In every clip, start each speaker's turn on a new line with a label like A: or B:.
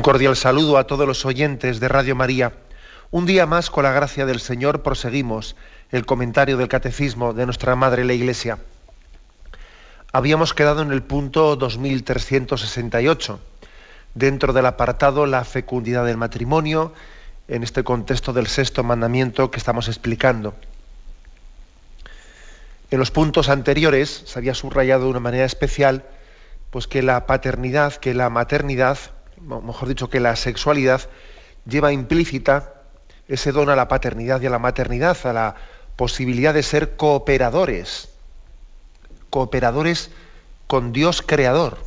A: Un cordial saludo a todos los oyentes de Radio María. Un día más, con la gracia del Señor, proseguimos el comentario del Catecismo de nuestra Madre la Iglesia. Habíamos quedado en el punto 2368, dentro del apartado La fecundidad del matrimonio, en este contexto del sexto mandamiento que estamos explicando. En los puntos anteriores se había subrayado de una manera especial pues que la paternidad, que la maternidad, mejor dicho, que la sexualidad lleva implícita ese don a la paternidad y a la maternidad, a la posibilidad de ser cooperadores, cooperadores con Dios creador,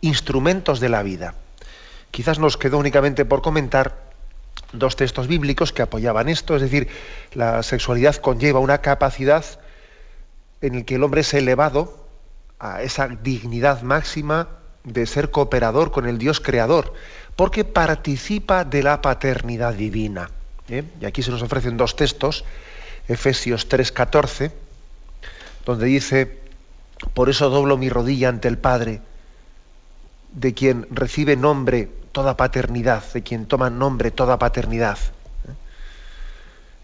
A: instrumentos de la vida. Quizás nos quedó únicamente por comentar dos textos bíblicos que apoyaban esto, es decir, la sexualidad conlleva una capacidad en el que el hombre es elevado a esa dignidad máxima de ser cooperador con el Dios creador, porque participa de la paternidad divina. ¿eh? Y aquí se nos ofrecen dos textos, Efesios 3:14, donde dice, por eso doblo mi rodilla ante el Padre, de quien recibe nombre toda paternidad, de quien toma nombre toda paternidad. ¿eh?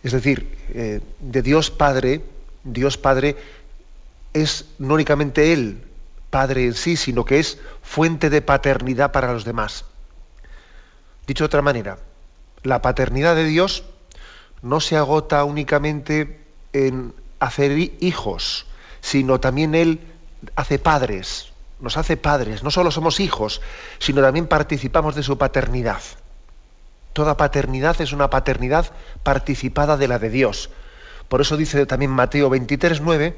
A: Es decir, eh, de Dios Padre, Dios Padre es no únicamente Él padre en sí, sino que es fuente de paternidad para los demás. Dicho de otra manera, la paternidad de Dios no se agota únicamente en hacer hijos, sino también Él hace padres, nos hace padres. No solo somos hijos, sino también participamos de su paternidad. Toda paternidad es una paternidad participada de la de Dios. Por eso dice también Mateo 23, 9,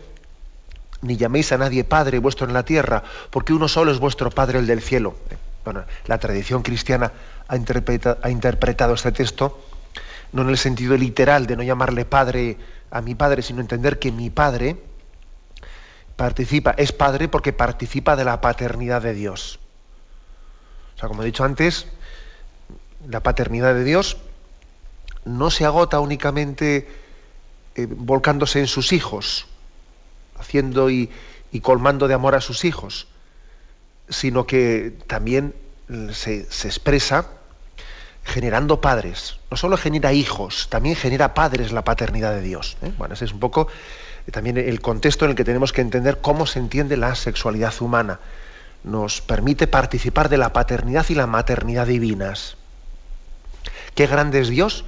A: ni llaméis a nadie Padre vuestro en la tierra, porque uno solo es vuestro Padre, el del cielo. Bueno, la tradición cristiana ha, interpretado este texto no en el sentido literal de no llamarle Padre a mi Padre, sino entender que mi Padre participa, es Padre porque participa de la paternidad de Dios. O sea, como he dicho antes, la paternidad de Dios no se agota únicamente eh, volcándose en sus hijos, haciendo y, colmando de amor a sus hijos, sino que también se, expresa generando padres. No solo genera hijos, también genera padres la paternidad de Dios. ¿eh? Bueno, ese es un poco eh, también el contexto en el que tenemos que entender cómo se entiende la sexualidad humana. Nos permite participar de la paternidad y la maternidad divinas. Qué grande es Dios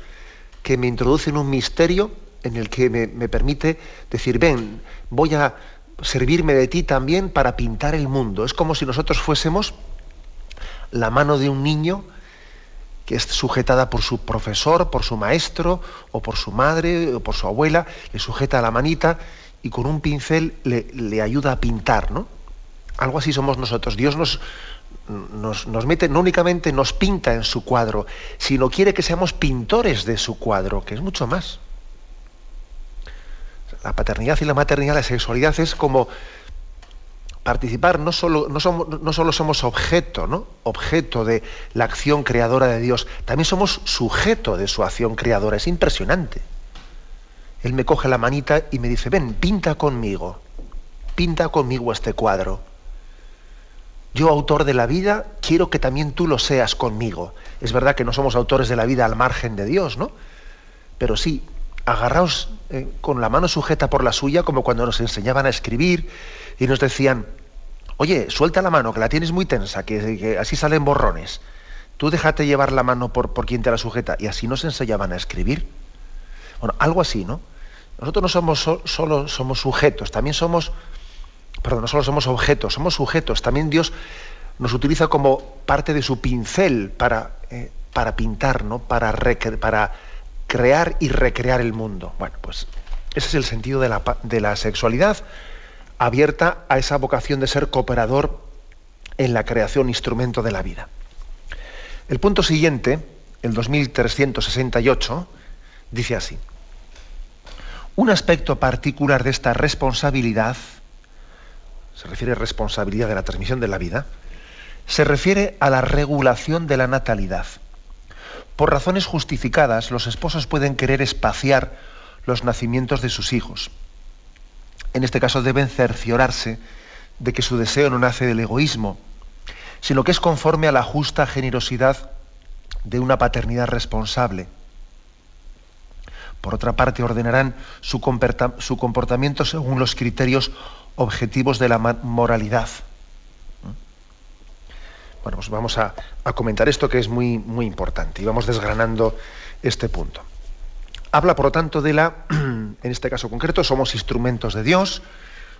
A: que me introduce en un misterio en el que me, permite decir, ven, voy a servirme de ti también para pintar el mundo. Es como si nosotros fuésemos la mano de un niño que es sujetada por su profesor, por su maestro, o por su madre, o por su abuela, le sujeta la manita y con un pincel le, ayuda a pintar, ¿no? Algo así somos nosotros. Dios nos, nos, nos, mete, no únicamente nos pinta en su cuadro, sino quiere que seamos pintores de su cuadro, que es mucho más la paternidad y la maternidad, la sexualidad es como participar, no solo, no somos, solo somos objeto, ¿no? objeto de la acción creadora de Dios, también somos sujeto de su acción creadora. Es impresionante. Él me coge la manita y me dice, ven, pinta conmigo, pinta conmigo este cuadro. Yo, autor de la vida, quiero que también tú lo seas conmigo. Es verdad que no somos autores de la vida al margen de Dios, ¿no? Pero sí, agarraos eh, con la mano sujeta por la suya, como cuando nos enseñaban a escribir y nos decían, oye, suelta la mano, que la tienes muy tensa, que, así salen borrones. Tú déjate llevar la mano por, por quien te la sujeta. Y así nos enseñaban a escribir. Bueno, algo así, ¿no? Nosotros no somos solo somos sujetos, también somos, perdón, no solo somos objetos, somos sujetos. También Dios nos utiliza como parte de su pincel para, eh, para pintar, ¿no? Para, para crear y recrear el mundo. Bueno, pues ese es el sentido de la, de la sexualidad, abierta a esa vocación de ser cooperador en la creación, instrumento de la vida. El punto siguiente, el 2368, dice así. Un aspecto particular de esta responsabilidad, se refiere a responsabilidad de la transmisión de la vida, se refiere a la regulación de la natalidad. Por razones justificadas, los esposos pueden querer espaciar los nacimientos de sus hijos. En este caso deben cerciorarse de que su deseo no nace del egoísmo, sino que es conforme a la justa generosidad de una paternidad responsable. Por otra parte, ordenarán su, comportamiento según los criterios objetivos de la moralidad. Bueno, pues vamos a, comentar esto que es muy, muy importante y vamos desgranando este punto. Habla, por lo tanto, de la, en este caso concreto, somos instrumentos de Dios,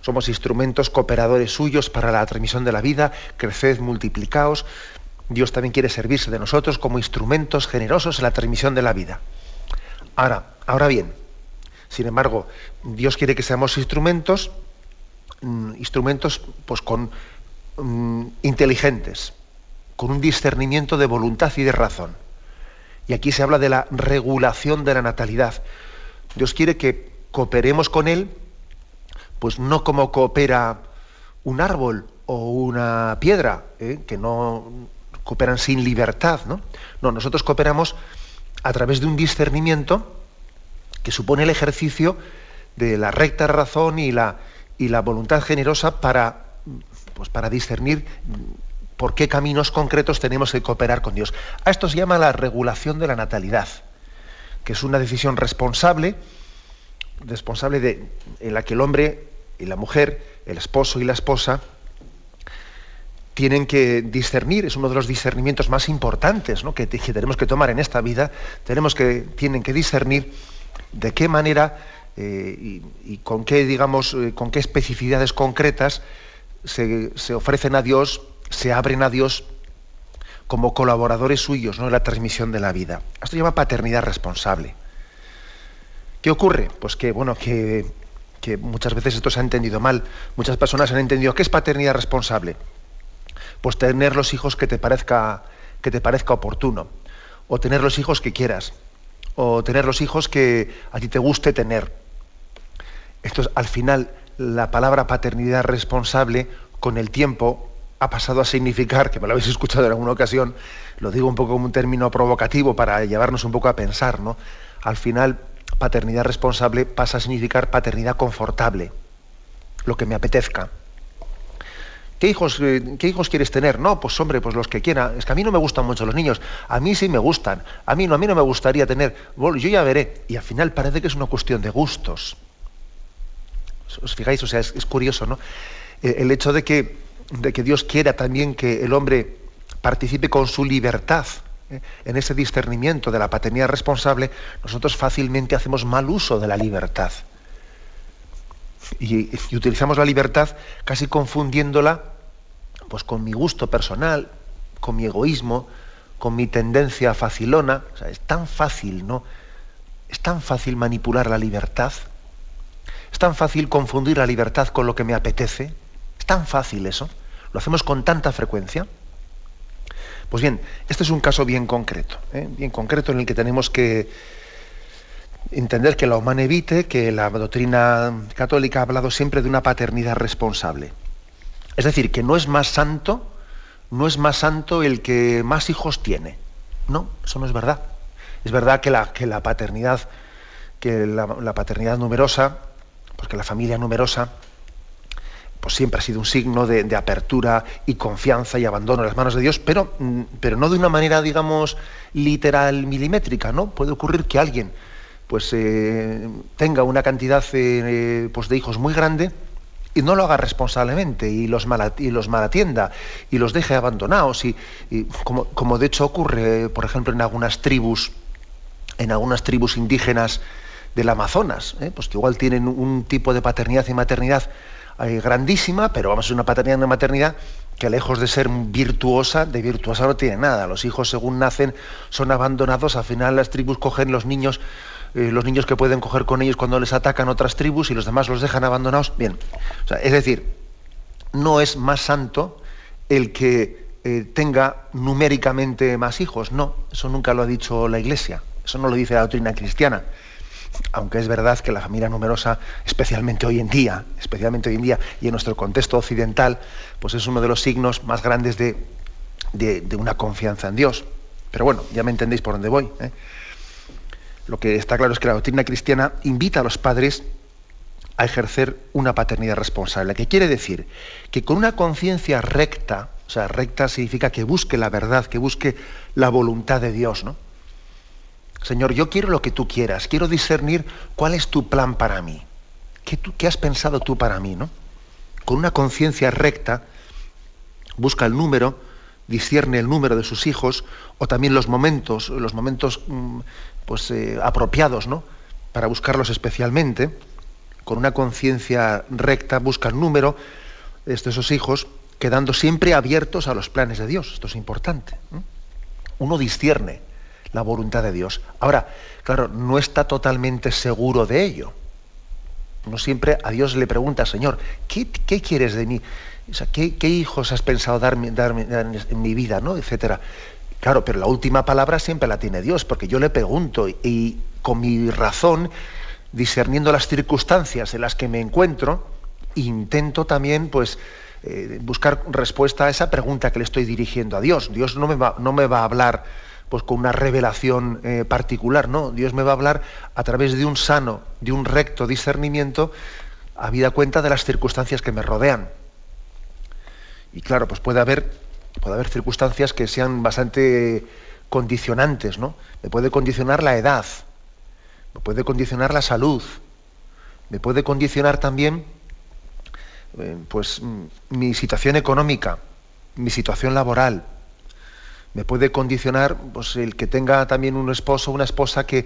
A: somos instrumentos cooperadores suyos para la transmisión de la vida, creced, multiplicaos. Dios también quiere servirse de nosotros como instrumentos generosos en la transmisión de la vida. Ahora, ahora bien, sin embargo, Dios quiere que seamos instrumentos, mm, instrumentos pues con mm, inteligentes, con un discernimiento de voluntad y de razón. Y aquí se habla de la regulación de la natalidad. Dios quiere que cooperemos con Él pues no como coopera un árbol o una piedra, ¿eh? que no cooperan sin libertad, ¿no? No, nosotros cooperamos a través de un discernimiento que supone el ejercicio de la recta razón y la, y la voluntad generosa para, pues para discernir por qué caminos concretos tenemos que cooperar con Dios. A esto se llama la regulación de la natalidad, que es una decisión responsable, responsable de, en la que el hombre y la mujer, el esposo y la esposa, tienen que discernir, es uno de los discernimientos más importantes que, tenemos que tomar en esta vida, tenemos que, tienen que discernir de qué manera eh, y, con qué, digamos, eh, con qué especificidades concretas se, ofrecen a Dios, se abren a Dios como colaboradores suyos ¿no? en la transmisión de la vida. Esto se llama paternidad responsable. ¿Qué ocurre? Pues que, bueno, que que muchas veces esto se ha entendido mal. Muchas personas han entendido qué es paternidad responsable. Pues tener los hijos que te parezca que te parezca oportuno, o tener los hijos que quieras, o tener los hijos que a ti te guste tener. Esto es, al final la palabra paternidad responsable con el tiempo ha pasado a significar, que me lo habéis escuchado en alguna ocasión, lo digo un poco como un término provocativo para llevarnos un poco a pensar, ¿no? Al final paternidad responsable pasa a significar paternidad confortable, lo que me apetezca. ¿Qué hijos, eh, ¿Qué hijos quieres tener? No, pues hombre, pues los que quiera. Es que a mí no me gustan mucho los niños. A mí sí me gustan. A mí no, a mí no me gustaría tener. Bueno, yo ya veré. Y al final parece que es una cuestión de gustos. ¿Os fijáis? O sea, es, curioso, ¿no? Eh, el hecho de que, de que Dios quiera también que el hombre participe con su libertad en ese discernimiento de la paternidad responsable, nosotros fácilmente hacemos mal uso de la libertad. Y, utilizamos la libertad casi confundiéndola pues, con mi gusto personal, con mi egoísmo, con mi tendencia facilona. es tan fácil, ¿no? Es tan fácil manipular la libertad. Es tan fácil confundir la libertad con lo que me apetece. Tan fácil eso. Lo hacemos con tanta frecuencia. Pues bien, este es un caso bien concreto, ¿eh? bien concreto en el que tenemos que entender que la humana evite, que la doctrina católica ha hablado siempre de una paternidad responsable. Es decir, que no es más santo, no es más santo el que más hijos tiene. No, eso no es verdad. Es verdad que la, que la paternidad, que la, la paternidad numerosa, porque la familia numerosa, pues siempre ha sido un signo de, apertura y confianza y abandono en las manos de Dios, pero, mm, pero no de una manera, digamos, literal, milimétrica, ¿no? Puede ocurrir que alguien pues eh, tenga una cantidad eh, pues, de hijos muy grande y no lo haga responsablemente y los, malatienda y los deje abandonados y, como, como, de hecho ocurre por ejemplo en algunas tribus en algunas tribus indígenas del Amazonas ¿eh? pues que igual tienen un tipo de paternidad y maternidad grandísima, pero vamos, a una paternidad una maternidad que lejos de ser virtuosa, de virtuosa no tiene nada. Los hijos según nacen son abandonados, al final las tribus cogen los niños, eh, los niños que pueden coger con ellos cuando les atacan otras tribus y los demás los dejan abandonados. Bien, es decir, no es más santo el que eh, tenga numéricamente más hijos. No, eso nunca lo ha dicho la Iglesia. Eso no lo dice la doctrina cristiana. Aunque es verdad que la familia numerosa, especialmente hoy en día, especialmente hoy en día y en nuestro contexto occidental, pues es uno de los signos más grandes de, una confianza en Dios. Pero bueno, ya me entendéis por dónde voy. ¿eh? Lo que está claro es que la doctrina cristiana invita a los padres a ejercer una paternidad responsable, que quiere decir que con una conciencia recta, o sea, recta significa que busque la verdad, que busque la voluntad de Dios, ¿no? Señor, yo quiero lo que tú quieras, quiero discernir cuál es tu plan para mí. ¿Qué, has pensado tú para mí? ¿no? Con una conciencia recta, busca el número, discierne el número de sus hijos, o también los momentos, los momentos mm, pues, eh, apropiados, ¿no? Para buscarlos especialmente. Con una conciencia recta, busca el número de esos hijos, quedando siempre abiertos a los planes de Dios. Esto es importante. Uno discierne la voluntad de Dios. Ahora, claro, no está totalmente seguro de ello. Uno siempre a Dios le pregunta, Señor, ¿qué, quieres de mí? ¿qué, hijos has pensado darme, darme, en mi vida? ¿no? Etcétera. Claro, pero la última palabra siempre la tiene Dios, porque yo le pregunto y, con mi razón, discerniendo las circunstancias en las que me encuentro, intento también, pues, eh, buscar respuesta a esa pregunta que le estoy dirigiendo a Dios. Dios no me va, no me va a hablar pues con una revelación eh, particular, no, Dios me va a hablar a través de un sano, de un recto discernimiento, habida cuenta de las circunstancias que me rodean. Y claro, pues puede haber, puede haber circunstancias que sean bastante condicionantes, ¿no? Me puede condicionar la edad, me puede condicionar la salud, me puede condicionar también eh, pues mi situación económica, mi situación laboral, me puede condicionar pues, el que tenga también un esposo una esposa que,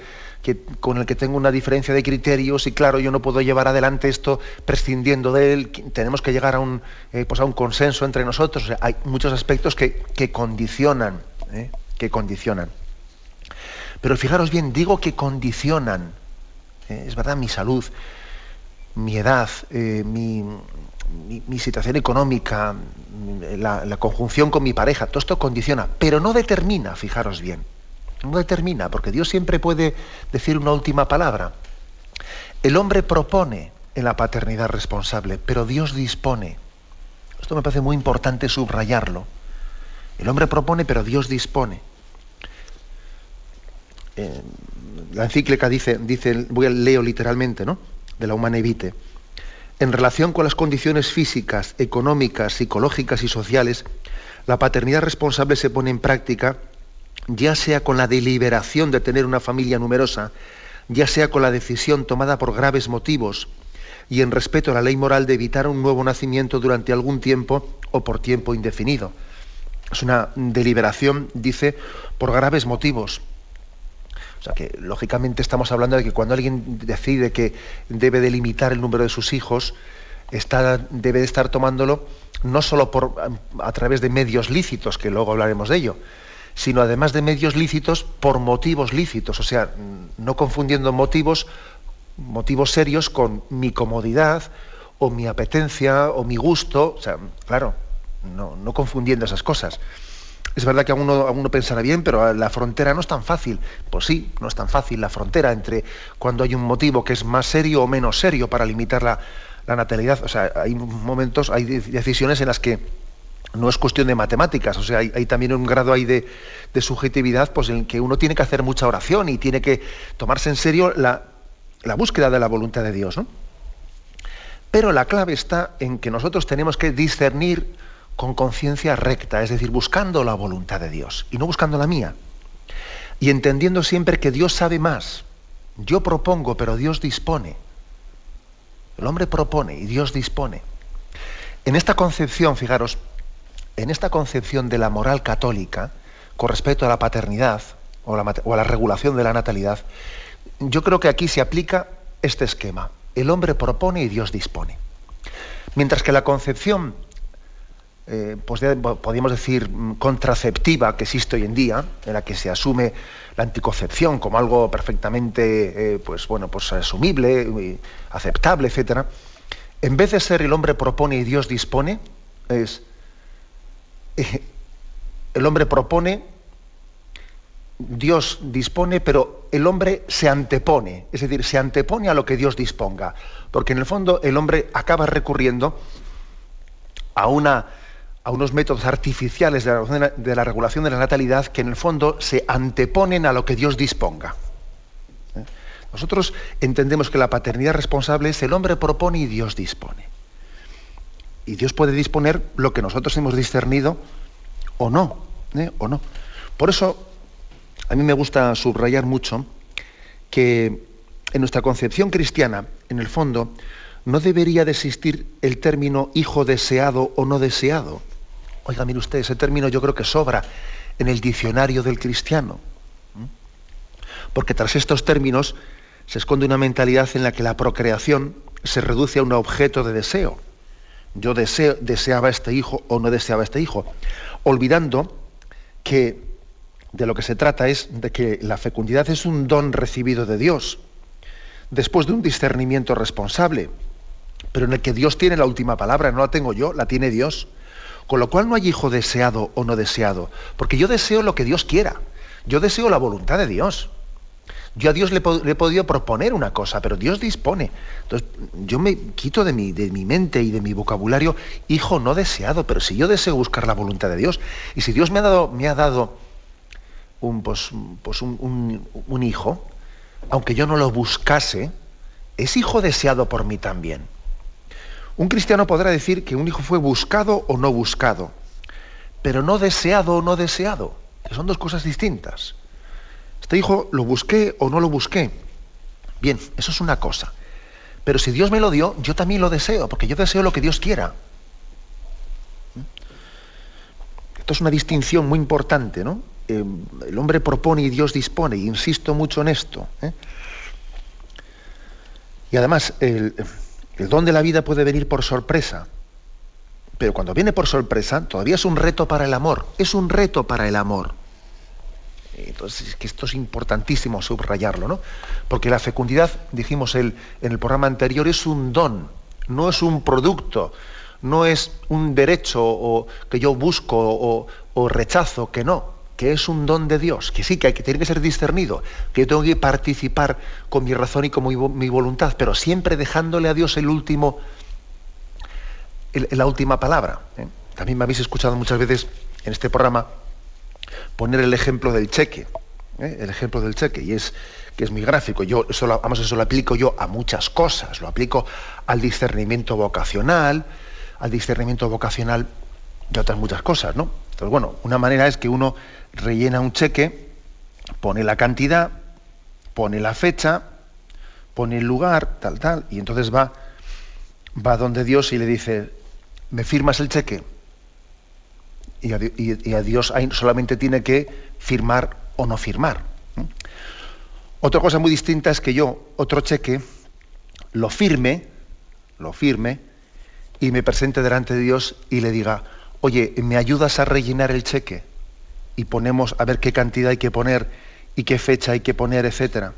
A: con el que tengo una diferencia de criterios y claro, yo no puedo llevar adelante esto prescindiendo de él, tenemos que llegar a un, eh, pues a un consenso entre nosotros. hay muchos aspectos que, condicionan, ¿eh? que condicionan. Pero fijaros bien, digo que condicionan, ¿eh? es verdad, mi salud, mi edad, mi, mi, situación económica, la, conjunción con mi pareja, todo esto condiciona, pero no determina, fijaros bien, no determina, porque Dios siempre puede decir una última palabra. El hombre propone en la paternidad responsable, pero Dios dispone. Esto me parece muy importante subrayarlo. El hombre propone, pero Dios dispone. Eh, la encíclica dice, dice, voy a leo literalmente, ¿no? De la Humana Evite en relación con las condiciones físicas, económicas, psicológicas y sociales, la paternidad responsable se pone en práctica ya sea con la deliberación de tener una familia numerosa, ya sea con la decisión tomada por graves motivos y en respeto a la ley moral de evitar un nuevo nacimiento durante algún tiempo o por tiempo indefinido. Es una deliberación, dice, por graves motivos. O sea que, lógicamente, estamos hablando de que cuando alguien decide que debe delimitar el número de sus hijos, debe de estar tomándolo no solo a través de medios lícitos, que luego hablaremos de ello, sino además de medios lícitos por motivos lícitos, o sea, no confundiendo motivos, motivos serios con mi comodidad o mi apetencia o mi gusto, o sea, claro, no confundiendo esas cosas. Es verdad que a uno, pensará bien, pero la frontera no es tan fácil. Pues sí, no es tan fácil la frontera entre cuando hay un motivo que es más serio o menos serio para limitar la, natalidad. O sea, hay momentos, hay decisiones en las que no es cuestión de matemáticas, o sea, hay, también un grado ahí de, subjetividad pues, en que uno tiene que hacer mucha oración y tiene que tomarse en serio la, la búsqueda de la voluntad de Dios. ¿no? Pero la clave está en que nosotros tenemos que discernir con conciencia recta, es decir, buscando la voluntad de Dios y no buscando la mía. Y entendiendo siempre que Dios sabe más. Yo propongo, pero Dios dispone. El hombre propone y Dios dispone. En esta concepción, fijaros, en esta concepción de la moral católica, con respecto a la paternidad o, o a la regulación de la natalidad, yo creo que aquí se aplica este esquema. El hombre propone y Dios dispone. Mientras que la concepción eh, pues podríamos decir, mm, contraceptiva que existe hoy en día, en la que se asume la anticoncepción como algo perfectamente, eh, pues bueno, pues asumible, aceptable, etcétera, en vez de ser el hombre propone y Dios dispone, es el hombre propone, Dios dispone, pero el hombre se antepone, es decir, se antepone a lo que Dios disponga, porque en el fondo el hombre acaba recurriendo a, una, a unos métodos artificiales de la, regulación de la natalidad que en el fondo se anteponen a lo que Dios disponga. ¿Eh? Nosotros entendemos que la paternidad responsable es el hombre propone y Dios dispone. Y Dios puede disponer lo que nosotros hemos discernido o no, ¿eh? o no. Por eso a mí me gusta subrayar mucho que en nuestra concepción cristiana, en el fondo, no debería de existir el término hijo deseado o no deseado. Oiga, mire usted, ese término yo creo que sobra en el diccionario del cristiano. Porque tras estos términos se esconde una mentalidad en la que la procreación se reduce a un objeto de deseo. Yo deseo, deseaba este hijo o no deseaba este hijo, olvidando que de lo que se trata es de que la fecundidad es un don recibido de Dios, después de un discernimiento responsable, pero en el que Dios tiene la última palabra, no la tengo yo, la tiene Dios. Con lo cual no hay hijo deseado o no deseado, porque yo deseo lo que Dios quiera, yo deseo la voluntad de Dios. Yo a Dios le, he podido proponer una cosa, pero Dios dispone. Entonces, yo me quito de mi, de mi mente y de mi vocabulario hijo no deseado, pero si yo deseo buscar la voluntad de Dios, y si Dios me ha dado, me ha dado un, pues, pues un, hijo, aunque yo no lo buscase, es hijo deseado por mí también. Un cristiano podrá decir que un hijo fue buscado o no buscado, pero no deseado o no deseado, que son dos cosas distintas. Este hijo lo busqué o no lo busqué. Bien, eso es una cosa. Pero si Dios me lo dio, yo también lo deseo, porque yo deseo lo que Dios quiera. Esto es una distinción muy importante, ¿no? Eh, el hombre propone y Dios dispone, insisto mucho en esto. ¿eh? Y además, el, el don de la vida puede venir por sorpresa, pero cuando viene por sorpresa, todavía es un reto para el amor, es un reto para el amor. Entonces, es que esto es importantísimo subrayarlo, ¿no? Porque la fecundidad, dijimos el, en el programa anterior, es un don, no es un producto, no es un derecho o, que yo busco o, o rechazo, que no que es un don de Dios, que sí, que, hay, que tiene que ser discernido, que yo tengo que participar con mi razón y con mi, voluntad, pero siempre dejándole a Dios el último, la última palabra. ¿eh? También me habéis escuchado muchas veces en este programa poner el ejemplo del cheque, ¿eh? el ejemplo del cheque, y es que es muy gráfico. Yo eso lo, vamos, eso lo aplico yo a muchas cosas, lo aplico al discernimiento vocacional, al discernimiento vocacional de otras muchas cosas, ¿no? Entonces, bueno, una manera es que uno rellena un cheque, pone la cantidad, pone la fecha, pone el lugar, tal, tal, y entonces va, va donde Dios y le dice, ¿me firmas el cheque? Y a, Dios solamente tiene que firmar o no firmar. Otra cosa muy distinta es que yo, otro cheque, lo firme, lo firme, y me presente delante de Dios y le diga, oye, ¿me ayudas a rellenar el cheque? Y ponemos a ver qué cantidad hay que poner y qué fecha hay que poner, etcétera.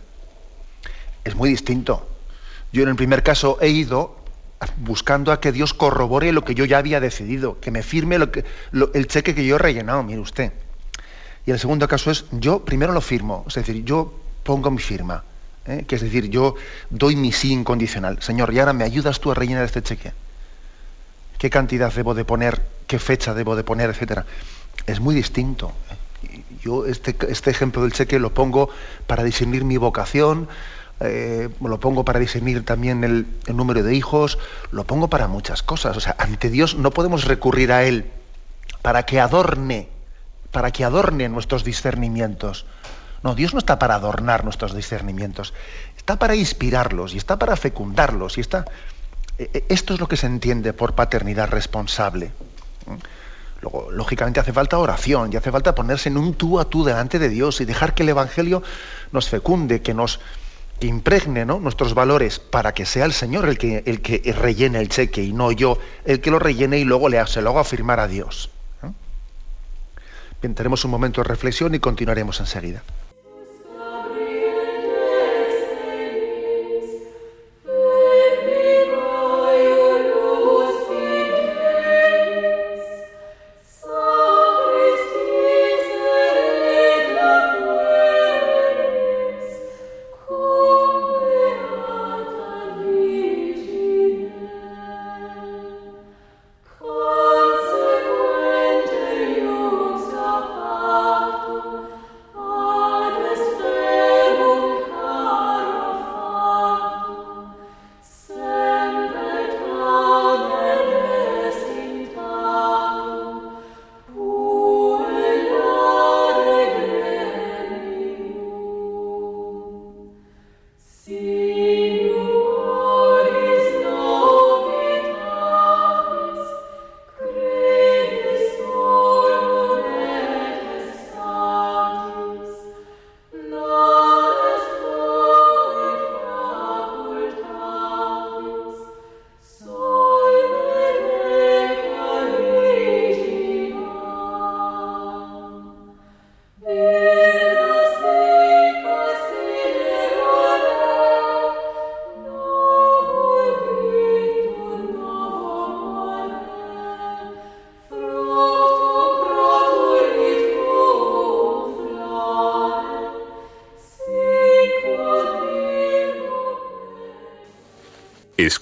A: Es muy distinto. Yo en el primer caso he ido buscando a que Dios corrobore lo que yo ya había decidido, que me firme lo que, el cheque que yo he rellenado, mire usted. Y el segundo caso es, yo primero lo firmo, es decir, yo pongo mi firma, ¿eh? que es decir, yo doy mi sí incondicional. Señor, y ahora me ayudas tú a rellenar este cheque. ¿Qué cantidad debo de poner? ¿Qué fecha debo de poner? Etcétera es muy distinto. Yo este, este ejemplo del cheque lo pongo para discernir mi vocación, eh, lo pongo para discernir también el, número de hijos, lo pongo para muchas cosas. O sea, ante Dios no podemos recurrir a Él para que adorne, para que adorne nuestros discernimientos. No, Dios no está para adornar nuestros discernimientos, está para inspirarlos y está para fecundarlos y está. E, e, esto es lo que se entiende por paternidad responsable lógicamente hace falta oración y hace falta ponerse en un tú a tú delante de Dios y dejar que el Evangelio nos fecunde, que nos impregne nuestros valores para que sea el Señor el que, el que rellene el cheque y no yo el que lo rellene y luego le, se lo haga firmar a Dios. Bien, tenemos un momento de reflexión y continuaremos enseguida.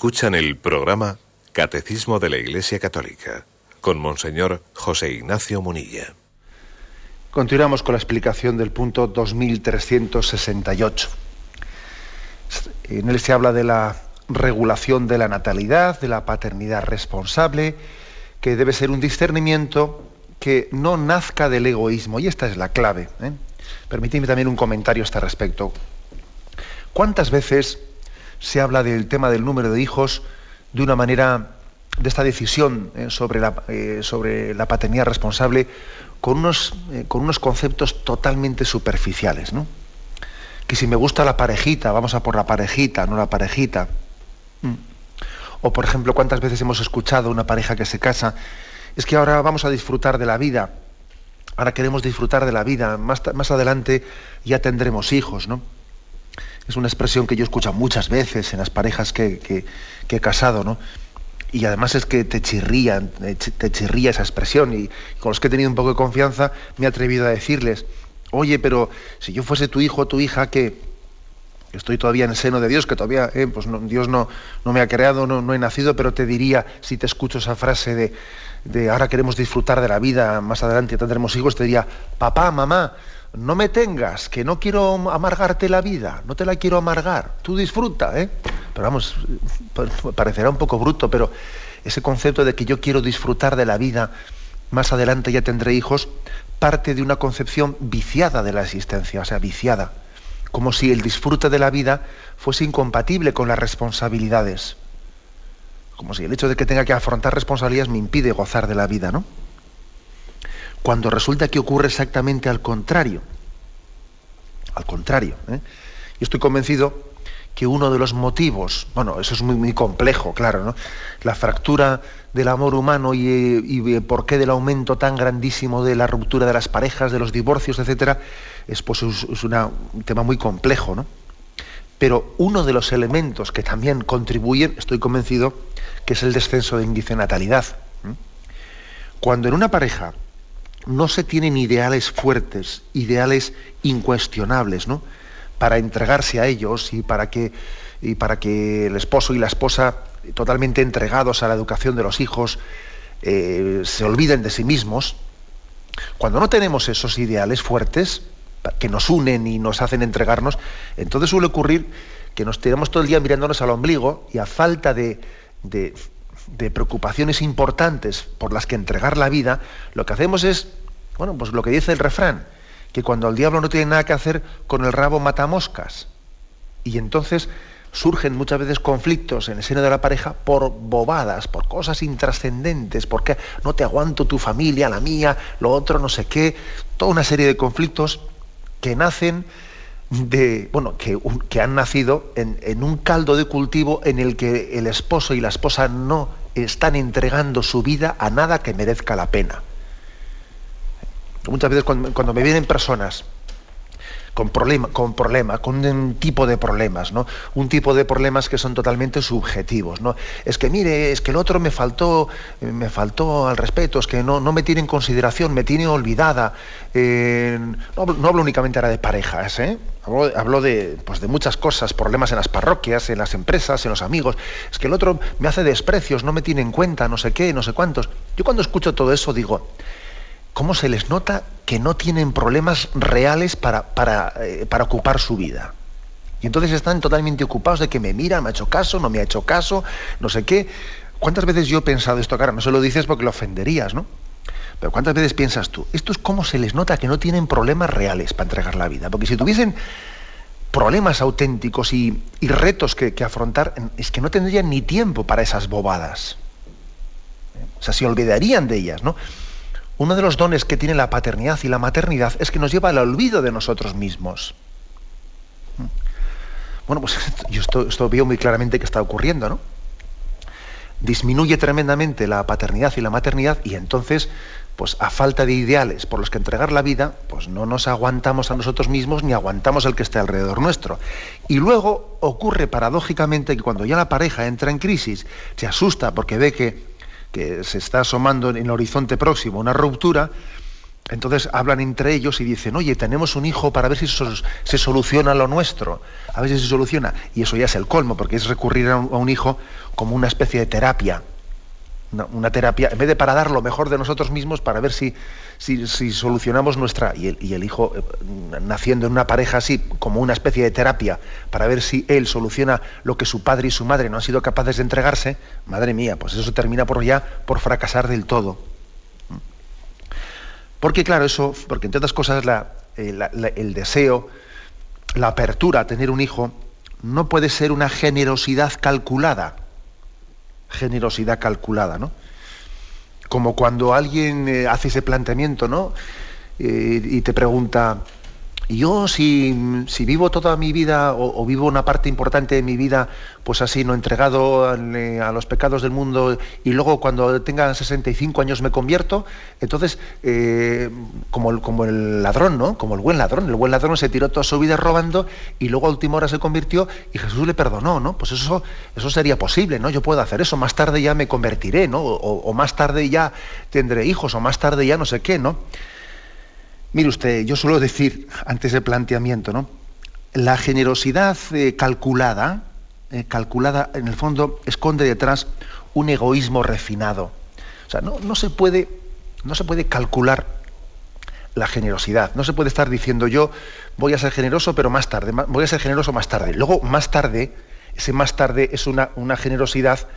B: Escuchan el programa Catecismo de la Iglesia Católica con Monseñor José Ignacio Munilla.
A: Continuamos con la explicación del punto 2368. En él se habla de la regulación de la natalidad, de la paternidad responsable, que debe ser un discernimiento que no nazca del egoísmo. Y esta es la clave. ¿eh? Permitidme también un comentario a este respecto. ¿Cuántas veces se habla del tema del número de hijos de una manera, de esta decisión ¿eh? sobre, la, eh, sobre la paternidad responsable, con unos, eh, con unos conceptos totalmente superficiales, ¿no? Que si me gusta la parejita, vamos a por la parejita, no la parejita. Mm. O, por ejemplo, cuántas veces hemos escuchado una pareja que se casa, es que ahora vamos a disfrutar de la vida, ahora queremos disfrutar de la vida, más, más adelante ya tendremos hijos, ¿no? Es una expresión que yo escucho muchas veces en las parejas que, que, que he casado, ¿no? y además es que te chirría, te chirría esa expresión y con los que he tenido un poco de confianza me he atrevido a decirles, oye, pero si yo fuese tu hijo o tu hija que estoy todavía en el seno de Dios, que todavía eh, pues Dios no, no, me ha creado, no, no, he nacido, pero te diría, si te escucho esa frase de, de ahora queremos disfrutar de la vida, más adelante tendremos hijos, te diría, papá, mamá, no me tengas, que no quiero amargarte la vida, no te la quiero amargar, tú disfruta, ¿eh? Pero vamos, parecerá un poco bruto, pero ese concepto de que yo quiero disfrutar de la vida, más adelante ya tendré hijos, parte de una concepción viciada de la existencia, o sea, viciada, como si el disfrute de la vida fuese incompatible con las responsabilidades, como si el hecho de que tenga que afrontar responsabilidades me impide gozar de la vida, ¿no? Cuando resulta que ocurre exactamente al contrario. Al contrario. ¿eh? Yo estoy convencido que uno de los motivos, bueno, eso es muy, muy complejo, claro, ¿no? La fractura del amor humano y, y, por qué del aumento tan grandísimo de la ruptura de las parejas, de los divorcios, etcétera, es, pues, un tema muy complejo, ¿no? Pero uno de los elementos que también contribuyen, estoy convencido, que es el descenso de índice de natalidad. ¿eh? Cuando en una pareja no se tienen ideales fuertes, ideales incuestionables, ¿no? Para entregarse a ellos y para que, y para que el esposo y la esposa, totalmente entregados a la educación de los hijos, eh, se olviden de sí mismos. Cuando no tenemos esos ideales fuertes que nos unen y nos hacen entregarnos, entonces suele ocurrir que nos tiramos todo el día mirándonos al ombligo y a falta de, de preocupaciones importantes por las que entregar la vida, lo que hacemos es, bueno, pues lo que dice el refrán, que cuando el diablo no tiene nada que hacer con el rabo mata moscas. Y entonces surgen muchas veces conflictos en el seno de la pareja por bobadas, por cosas intrascendentes, porque no te aguanto tu familia, la mía, lo otro, no sé qué, toda una serie de conflictos que nacen de, bueno, que, que han nacido en, en, un caldo de cultivo en el que el esposo y la esposa no están entregando su vida a nada que merezca la pena. Muchas veces cuando, me vienen personas con problemas, con con un tipo de problemas, ¿no? Un tipo de problemas que son totalmente subjetivos, ¿no? Es que mire, es que el otro me faltó, me faltó al respeto, es que no, no me tiene en consideración, me tiene olvidada. Eh, no, no, hablo únicamente ahora de parejas, ¿eh? Hablo de, pues de muchas cosas, problemas en las parroquias, en las empresas, en los amigos. Es que el otro me hace desprecios, no me tiene en cuenta, no sé qué, no sé cuántos. Yo cuando escucho todo eso digo, cómo se les nota que no tienen problemas reales para, para, eh, para, ocupar su vida. Y entonces están totalmente ocupados de que me mira, me ha hecho caso, no me ha hecho caso, no sé qué. ¿Cuántas veces yo he pensado esto? Claro, no se lo dices porque lo ofenderías, ¿no? Pero ¿cuántas veces piensas tú? Esto es cómo se les nota que no tienen problemas reales para entregar la vida. Porque si tuviesen problemas auténticos y, retos que, que afrontar, es que no tendrían ni tiempo para esas bobadas. O sea, se olvidarían de ellas, ¿no? uno de los dones que tiene la paternidad y la maternidad es que nos lleva al olvido de nosotros mismos. Bueno, pues yo esto, esto veo muy claramente que está ocurriendo, ¿no? Disminuye tremendamente la paternidad y la maternidad y entonces, pues a falta de ideales por los que entregar la vida, pues no nos aguantamos a nosotros mismos ni aguantamos al que esté alrededor nuestro. Y luego ocurre paradójicamente que cuando ya la pareja entra en crisis, se asusta porque ve que que se está asomando en el horizonte próximo una ruptura, entonces hablan entre ellos y dicen, oye, tenemos un hijo para ver si se soluciona lo nuestro, a ver si se soluciona. Y eso ya es el colmo, porque es recurrir a un, hijo como una especie de terapia. Una, terapia, en vez de para dar lo mejor de nosotros mismos, para ver si, si, solucionamos nuestra... Y el, y el, hijo, eh, naciendo en una pareja así, como una especie de terapia, para ver si él soluciona lo que su padre y su madre no han sido capaces de entregarse, madre mía, pues eso termina por ya por fracasar del todo. Porque claro, eso, porque entre otras cosas eh, el deseo, la apertura a tener un hijo, no puede ser una generosidad calculada. Generosidad calculada, ¿no? Como cuando alguien eh, hace ese planteamiento, ¿no? Eh, y te pregunta, yo si, vivo toda mi vida o, vivo una parte importante de mi vida, pues así, no entregado eh, a, los pecados del mundo y luego cuando tenga 65 años me convierto, entonces, eh, como, el, como el ladrón, ¿no? Como el buen ladrón. El buen ladrón se tiró toda su vida robando y luego a última hora se convirtió y Jesús le perdonó, ¿no? Pues eso, eso sería posible, ¿no? Yo puedo hacer eso, más tarde ya me convertiré, ¿no? o más tarde ya tendré hijos, o más tarde ya no sé qué, ¿no? Mire usted, yo suelo decir antes del planteamiento, ¿no? La generosidad eh, calculada, eh, calculada en el fondo esconde detrás un egoísmo refinado. O sea, no, se puede, no se puede calcular la generosidad. No se puede estar diciendo yo voy a ser generoso, pero más tarde, voy a ser generoso más tarde. Luego, más tarde, ese más tarde es una, una generosidad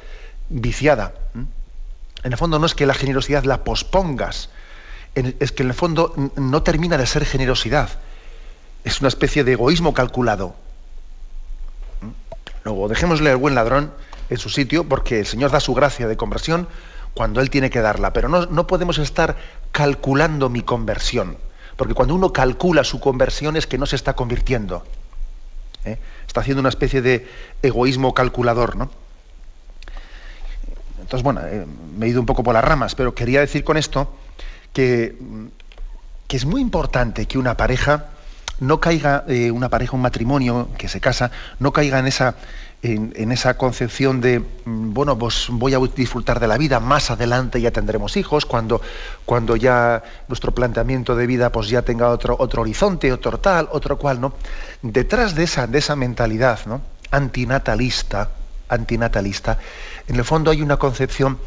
A: viciada. En el fondo no es que la generosidad la pospongas, es que en el fondo no termina de ser generosidad. Es una especie de egoísmo calculado. Luego, dejémosle al buen ladrón en su sitio porque el Señor da su gracia de conversión cuando Él tiene que darla. Pero no, podemos estar calculando mi conversión. Porque cuando uno calcula su conversión es que no se está convirtiendo. ¿eh? Está haciendo una especie de egoísmo calculador, ¿no? Entonces, bueno, eh, me he ido un poco por las ramas, pero quería decir con esto que, es muy importante que una pareja no caiga, eh, una pareja, un matrimonio que se casa, no caiga en esa, en, esa concepción de, mm, bueno, pues voy a disfrutar de la vida, más adelante ya tendremos hijos, cuando, cuando ya nuestro planteamiento de vida pues ya tenga otro, otro horizonte, otro tal, otro cual, ¿no? Detrás de esa, de esa mentalidad, ¿no? Antinatalista, antinatalista, en el fondo hay una concepción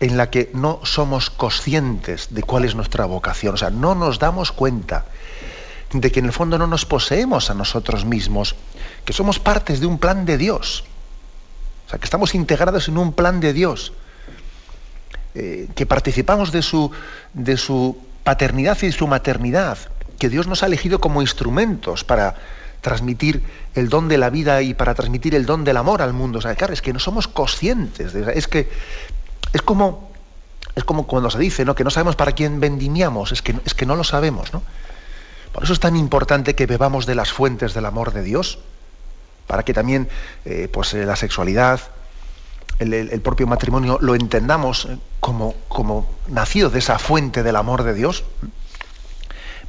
A: en la que no somos conscientes de cuál es nuestra vocación, o sea, no nos damos cuenta de que en el fondo no nos poseemos a nosotros mismos, que somos partes de un plan de Dios, o sea, que estamos integrados en un plan de Dios, eh, que participamos de su, de su paternidad y de su maternidad, que Dios nos ha elegido como instrumentos para transmitir el don de la vida y para transmitir el don del amor al mundo. O sea, claro, es que no somos conscientes, de, es que es como, es como cuando se dice ¿no? que no sabemos para quién vendimiamos, es que, es que no lo sabemos. ¿no? Por eso es tan importante que bebamos de las fuentes del amor de Dios, para que también eh, pues, eh, la sexualidad, el, propio matrimonio lo entendamos eh, como, como nacido de esa fuente del amor de Dios.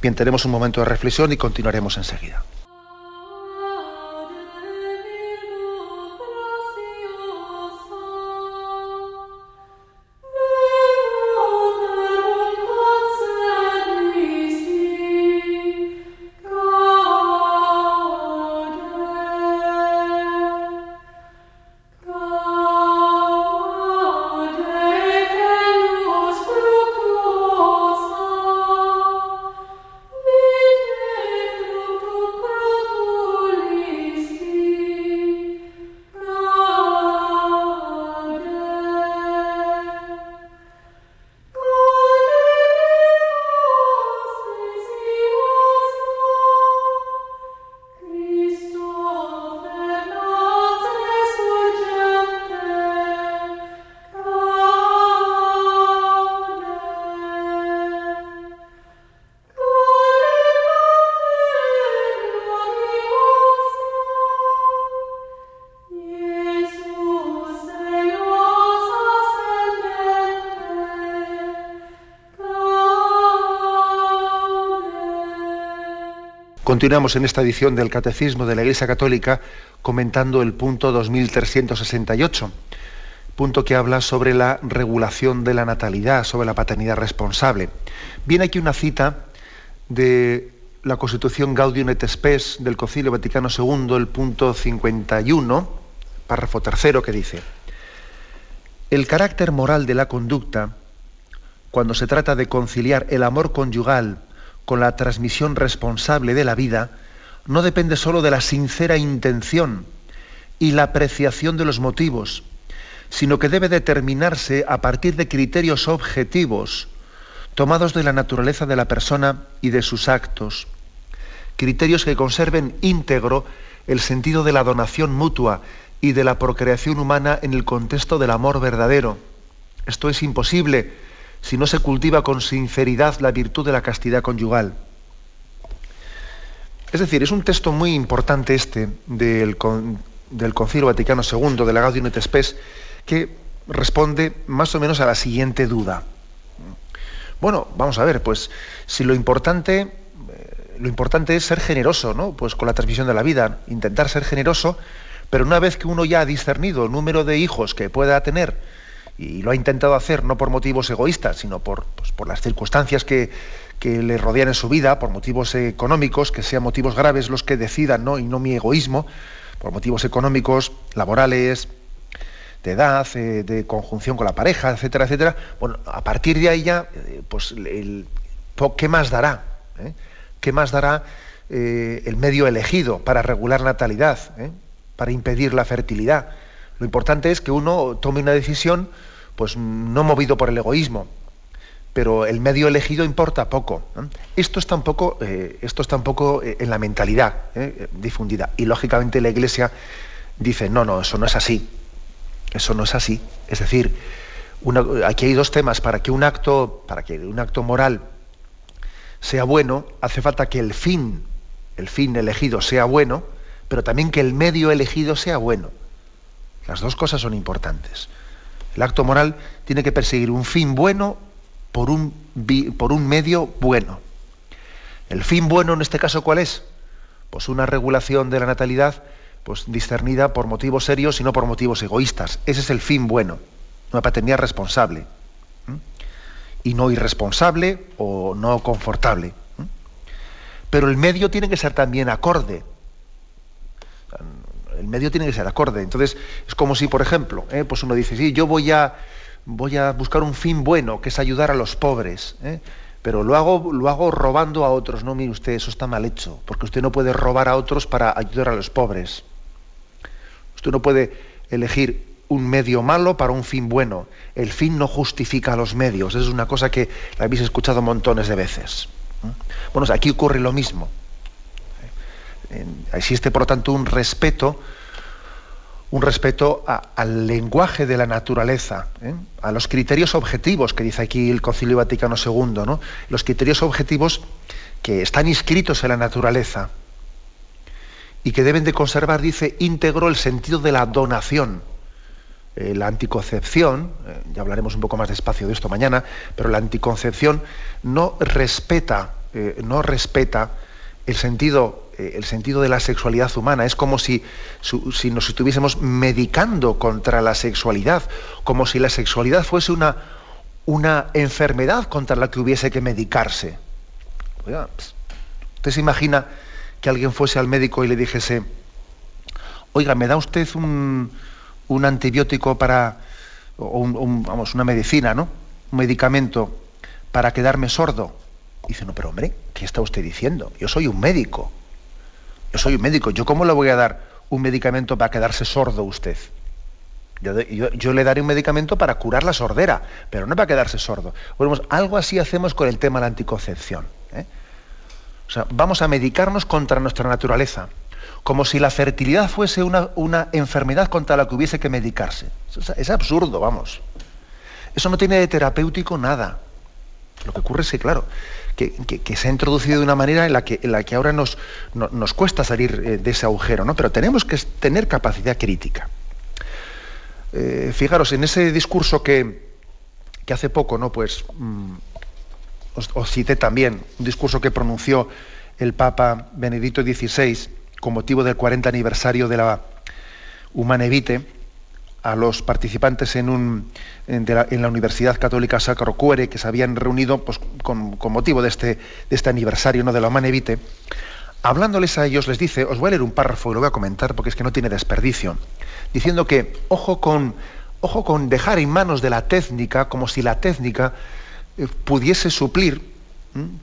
A: Bien, tenemos un momento de reflexión y continuaremos enseguida. Continuamos en esta edición del Catecismo de la Iglesia Católica comentando el punto 2368. punto que habla sobre la regulación de la natalidad, sobre la paternidad responsable. Viene aquí una cita de la Constitución Gaudium et Spes del Concilio Vaticano II, el punto 51, párrafo tercero, que dice, el carácter moral de la conducta, cuando se trata de conciliar el amor conyugal con la transmisión responsable de la vida, no depende sólo de la sincera intención y la apreciación de los motivos, sino que debe determinarse a partir de criterios objetivos, tomados de la naturaleza de la persona y de sus actos, criterios que conserven íntegro el sentido de la donación mutua y de la procreación humana en el contexto del amor verdadero. Esto es imposible si no se cultiva con sinceridad la virtud de la castidad conyugal. Es decir, es un texto muy importante este del, del Concilio Vaticano II, de la Gaudium et Spes, que responde más o menos a la siguiente duda. Bueno, vamos a ver, pues si lo importante, eh, lo importante es ser generoso, ¿no? Pues con la transmisión de la vida, intentar ser generoso, pero una vez que uno ya ha discernido el número de hijos que pueda tener y lo ha intentado hacer no por motivos egoístas, sino por, pues, las circunstancias que, le rodean en su vida, por motivos económicos, que sean motivos graves los que decidan, ¿no? y no mi egoísmo, por motivos económicos, laborales, de edad, eh, de conjunción con la pareja, etcétera, etcétera. Bueno, a partir de ahí ya, eh, pues, ¿qué más dará? Eh? ¿Qué más dará el medio elegido para regular natalidad, para impedir la fertilidad? Lo importante es que uno tome una decisión, pues no movido por el egoísmo, pero el medio elegido importa poco. Esto está un poco, esto poco en la mentalidad difundida. Y lógicamente la Iglesia dice, no, no, eso no es así. Eso no es así. Es decir, aquí hay dos temas. Para que un acto, para que un acto moral sea bueno, hace falta que el fin, el fin elegido sea bueno, pero también que el medio elegido sea bueno. Las dos cosas son importantes. El acto moral tiene que perseguir un fin bueno por un, por un medio bueno. El fin bueno en este caso, ¿cuál es? Pues una regulación de la natalidad pues discernida por motivos serios y no por motivos egoístas. Ese es el fin bueno, una paternidad responsable y no irresponsable o no confortable. Pero el medio tiene que ser también acorde. El medio tiene que ser acorde. Entonces es como si, por ejemplo, ¿eh? pues uno dice, sí, yo voy a voy a buscar un fin bueno, que es ayudar a los pobres. ¿eh? pero lo hago, lo hago robando a otros. No, mire usted, eso está mal hecho, porque usted no puede robar a otros para ayudar a los pobres. Usted no puede elegir un medio malo para un fin bueno. El fin no justifica los medios. es una cosa que la habéis escuchado montones de veces. Bueno, aquí ocurre lo mismo. Existe, por lo tanto, un respeto, un respeto al lenguaje de la naturaleza, ¿eh? a los criterios objetivos que dice aquí el Concilio Vaticano II, los criterios objetivos que están inscritos en la naturaleza y que deben de conservar, dice, íntegro el sentido de la donación. Eh, la anticoncepción, eh, ya hablaremos un poco más despacio de esto mañana, pero la anticoncepción no respeta, no respeta el sentido, el sentido de la sexualidad humana. Es como si, si nos estuviésemos medicando contra la sexualidad, como si la sexualidad fuese una, una enfermedad contra la que hubiese que medicarse. ¿Usted se imagina que alguien fuese al médico y le dijese, oiga, ¿me da usted un, un antibiótico para, o un, vamos, una medicina, ¿no? Un medicamento para quedarme sordo. dice, no, pero hombre, ¿qué está usted diciendo? Yo soy un médico. Yo soy un médico. ¿Yo cómo le voy a dar un medicamento para quedarse sordo usted? Yo, le daré un medicamento para curar la sordera, pero no para quedarse sordo. Bueno, pues algo así hacemos con el tema de la anticoncepción. ¿eh? O sea, vamos a medicarnos contra nuestra naturaleza, como si la fertilidad fuese una, enfermedad contra la que hubiese que medicarse. Es, absurdo, vamos. Eso no tiene de terapéutico nada. Lo que ocurre es que, claro, que, se ha introducido de una manera en la que, en la que ahora nos, nos cuesta salir eh, de ese agujero, ¿no? Pero tenemos que tener capacidad crítica. Eh, fijaros, en ese discurso que, que hace poco, ¿no? Pues mm, os, cité también un discurso que pronunció el Papa Benedicto XVI con motivo del 40 aniversario de la Humane a los participantes en, un, en, la, Universidad Católica Sacro Cuere, que se habían reunido pues, con, motivo de este, de este aniversario ¿no? de la Humana Evite, hablándoles a ellos les dice, os voy a leer un párrafo y lo voy a comentar porque es que no tiene desperdicio, diciendo que ojo con, ojo con dejar en manos de la técnica, como si la técnica eh, pudiese suplir,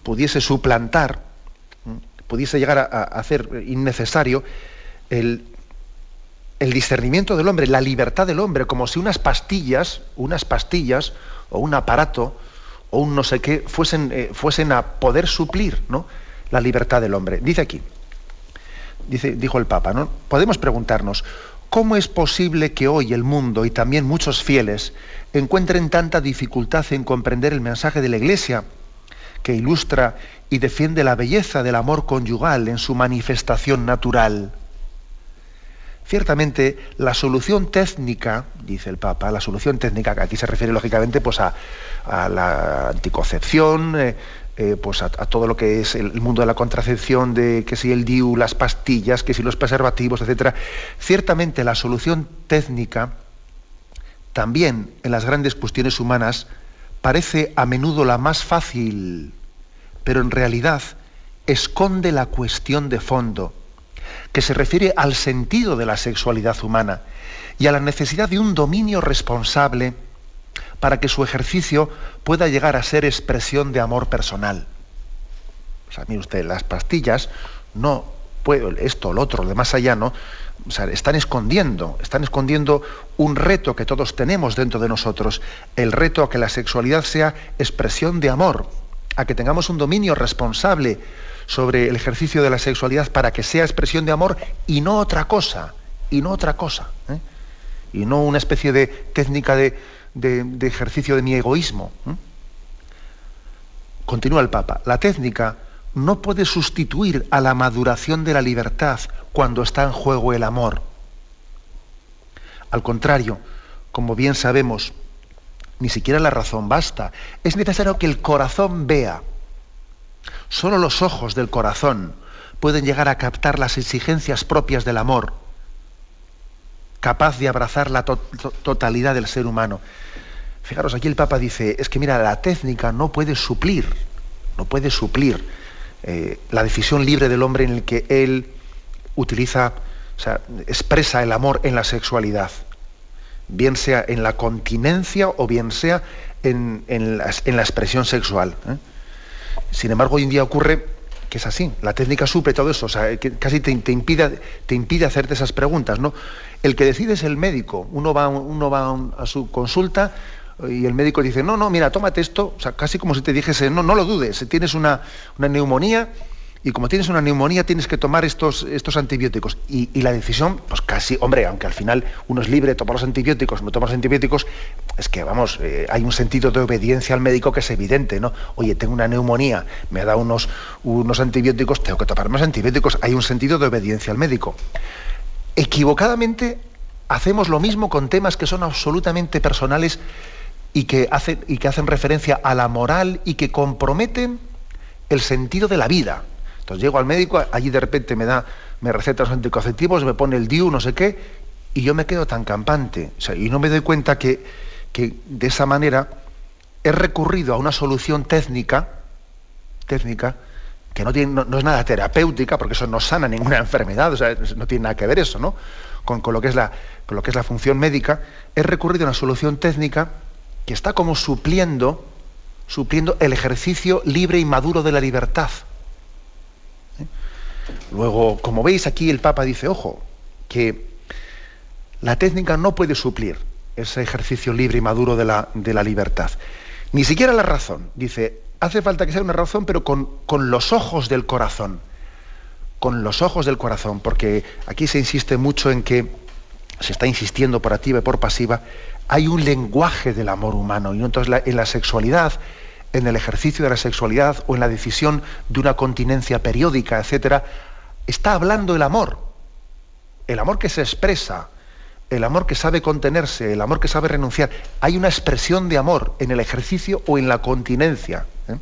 A: pudiese suplantar, pudiese llegar a hacer innecesario el, el discernimiento del hombre, la libertad del hombre, como si unas pastillas, unas pastillas o un aparato o un no sé qué fuesen, eh, fuesen a poder suplir ¿no? la libertad del hombre. Dice aquí, dice, dijo el Papa, ¿no? podemos preguntarnos, ¿cómo es posible que hoy el mundo y también muchos fieles encuentren tanta dificultad en comprender el mensaje de la Iglesia, que ilustra y defiende la belleza del amor conyugal en su manifestación natural? Ciertamente, la solución técnica, dice el Papa, la solución técnica, que aquí se refiere lógicamente pues, a, la anticoncepción, eh, eh, pues a, todo lo que es el, mundo de la contracepción, de que si el DIU, las pastillas, que si los preservativos, etc. Ciertamente la solución técnica, también en las grandes cuestiones humanas, parece a menudo la más fácil, pero en realidad esconde la cuestión de fondo que se refiere al sentido de la sexualidad humana y a la necesidad de un dominio responsable para que su ejercicio pueda llegar a ser expresión de amor personal. O sea, mire usted, las pastillas no puedo esto, lo otro, lo de más allá, ¿no? O sea, están escondiendo, están escondiendo un reto que todos tenemos dentro de nosotros, el reto a que la sexualidad sea expresión de amor, a que tengamos un dominio responsable sobre el ejercicio de la sexualidad para que sea expresión de amor y no otra cosa, y no otra cosa, ¿eh? y no una especie de técnica de, ejercicio de mi egoísmo. ¿eh? Continúa el Papa, la técnica no puede sustituir a la maduración de la libertad cuando está en juego el amor. Al contrario, como bien sabemos, ni siquiera la razón basta. Es necesario que el corazón vea Solo los ojos del corazón pueden llegar a captar las exigencias propias del amor, capaz de abrazar la totalidad del ser humano. Fijaros, aquí el Papa dice, es que mira, la técnica no puede suplir, no puede suplir eh, la decisión libre del hombre en el que él utiliza, o sea, expresa el amor en la sexualidad, bien sea en la continencia o bien sea en, la, expresión sexual. ¿eh? Sin embargo, hoy en día ocurre que es así. La técnica suple todo eso, o sea, que casi te, impide, te impide hacerte esas preguntas, ¿no? El que decide es el médico. Uno va, uno va a su consulta y el médico dice, no, no, mira, tómate esto, o sea, casi como si te dijese, no, no lo dudes, tienes una, una neumonía, y como tienes una neumonía tienes que tomar estos, estos antibióticos. Y, la decisión, pues casi, hombre, aunque al final uno es libre de tomar los antibióticos, no tomar los antibióticos, es que, vamos, eh, hay un sentido de obediencia al médico que es evidente, ¿no? Oye, tengo una neumonía, me ha dado unos, unos antibióticos, tengo que tomar más antibióticos. Hay un sentido de obediencia al médico. Equivocadamente hacemos lo mismo con temas que son absolutamente personales y que hacen, y que hacen referencia a la moral y que comprometen el sentido de la vida. Entonces llego al médico, allí de repente me da, me receta los anticonceptivos, me pone el DIU, no sé qué, y yo me quedo tan campante. y no me doy cuenta que, de esa manera he recurrido a una solución técnica, técnica, que no, tiene, no, es nada terapéutica, porque eso no sana ninguna enfermedad, o sea, no tiene nada que ver eso, ¿no? Con, lo que es la, con lo que es la función médica, he recurrido a una solución técnica que está como supliendo, supliendo el ejercicio libre y maduro de la libertad. Luego, como veis aquí el Papa dice, ojo, que la técnica no puede suplir ese ejercicio libre y maduro de la, de la libertad. Ni siquiera la razón. Dice, hace falta que sea una razón, pero con, con los ojos del corazón. Con los ojos del corazón, porque aquí se insiste mucho en que, se está insistiendo por activa y por pasiva, hay un lenguaje del amor humano. Y entonces en la sexualidad en el ejercicio de la sexualidad o en la decisión de una continencia periódica, etcétera, está hablando el amor. El amor que se expresa, el amor que sabe contenerse, el amor que sabe renunciar. Hay una expresión de amor en el ejercicio o en la continencia. ¿eh?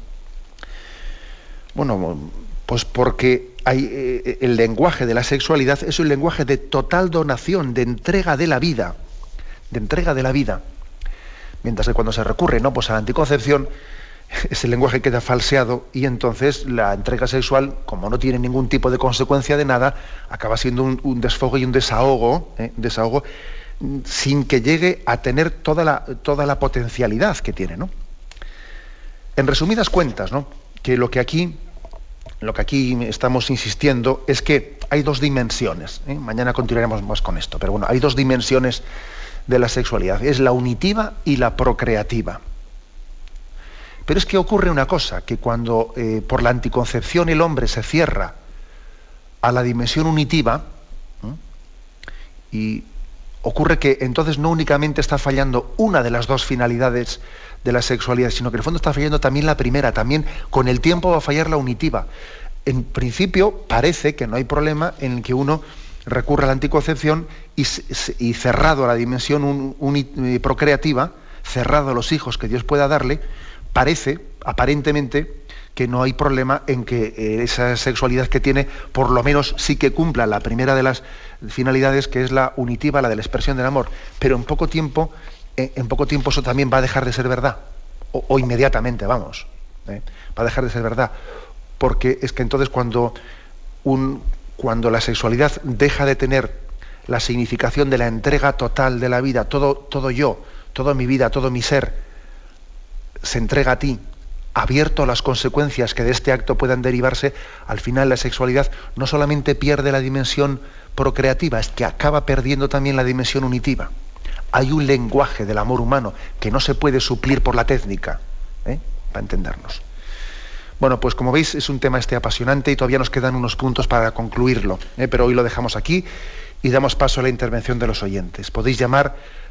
A: Bueno, pues porque eh, el lenguaje de la sexualidad es un lenguaje de total donación, de entrega de la vida, de entrega de la vida. Mientras que cuando se recurre ¿no? pues a la anticoncepción, ese lenguaje queda falseado y entonces la entrega sexual, como no tiene ningún tipo de consecuencia de nada, acaba siendo un, desfogo y un desahogo, ¿eh? desahogo sin que llegue a tener toda la, toda la potencialidad que tiene. ¿no? En resumidas cuentas, ¿no? que lo que aquí lo que aquí estamos insistiendo es que hay dos dimensiones. ¿eh? Mañana continuaremos más con esto, pero bueno, hay dos dimensiones de la sexualidad. Es la unitiva y la procreativa. Pero es que ocurre una cosa, que cuando eh, por la anticoncepción el hombre se cierra a la dimensión unitiva, y ocurre que entonces no únicamente está fallando una de las dos finalidades de la sexualidad, sino que en el fondo está fallando también la primera, también con el tiempo va a fallar la unitiva. En principio parece que no hay problema en que uno recurra a la anticoncepción y, cerrado a la dimensión eh, procreativa, cerrado a los hijos que Dios pueda darle, parece, aparentemente, que no hay problema en que eh, esa sexualidad que tiene, por lo menos sí que cumpla la primera de las finalidades, que es la unitiva, la de la expresión del amor. Pero en poco tiempo en poco tiempo eso también va a dejar de ser verdad, o, inmediatamente, vamos, ¿eh? va a dejar de ser verdad, porque es que entonces cuando, un, cuando la sexualidad deja de tener la significación de la entrega total de la vida, todo, todo yo, toda mi vida, todo mi ser, se entrega a ti, abierto a las consecuencias que de este acto puedan derivarse, al final la sexualidad no solamente pierde la dimensión procreativa, es que acaba perdiendo también la dimensión unitiva hay un lenguaje del amor humano que no se puede suplir por la técnica, ¿eh? para entendernos. Bueno, pues como veis es un tema este apasionante y todavía nos quedan unos puntos para concluirlo, ¿eh? pero hoy lo dejamos aquí y damos paso a la intervención de los oyentes. Podéis llamar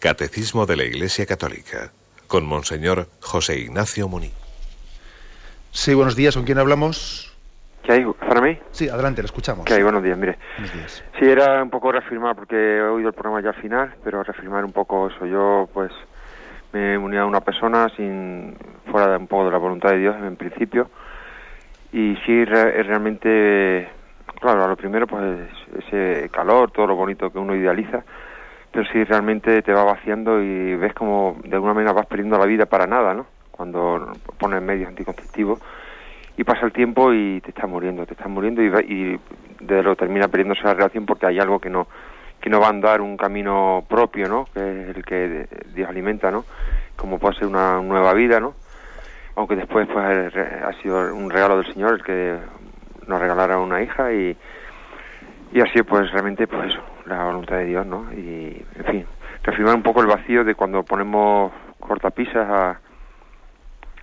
B: Catecismo de la Iglesia Católica con Monseñor José Ignacio Muní.
A: Sí, buenos días. ¿Con quién hablamos?
C: ¿Qué hay para mí?
A: Sí, adelante, le escuchamos.
C: ¿Qué hay? Buenos días, mire. Buenos días. Sí, era un poco reafirmar, porque he oído el programa ya al final, pero reafirmar un poco eso. Yo, pues, me uní a una persona sin fuera de un poco de la voluntad de Dios en principio y sí realmente claro a lo primero pues ese calor todo lo bonito que uno idealiza pero sí realmente te va vaciando y ves como de alguna manera vas perdiendo la vida para nada no cuando pones medios anticonceptivos y pasa el tiempo y te estás muriendo te estás muriendo y, y de lo termina perdiéndose la relación porque hay algo que no que no va a andar un camino propio, ¿no? Que es el que Dios alimenta, ¿no? Como puede ser una nueva vida, ¿no? Aunque después pues ha sido un regalo del Señor el que nos regalara una hija y y así pues realmente pues la voluntad de Dios, ¿no? Y en fin, reafirmar un poco el vacío de cuando ponemos cortapisas a,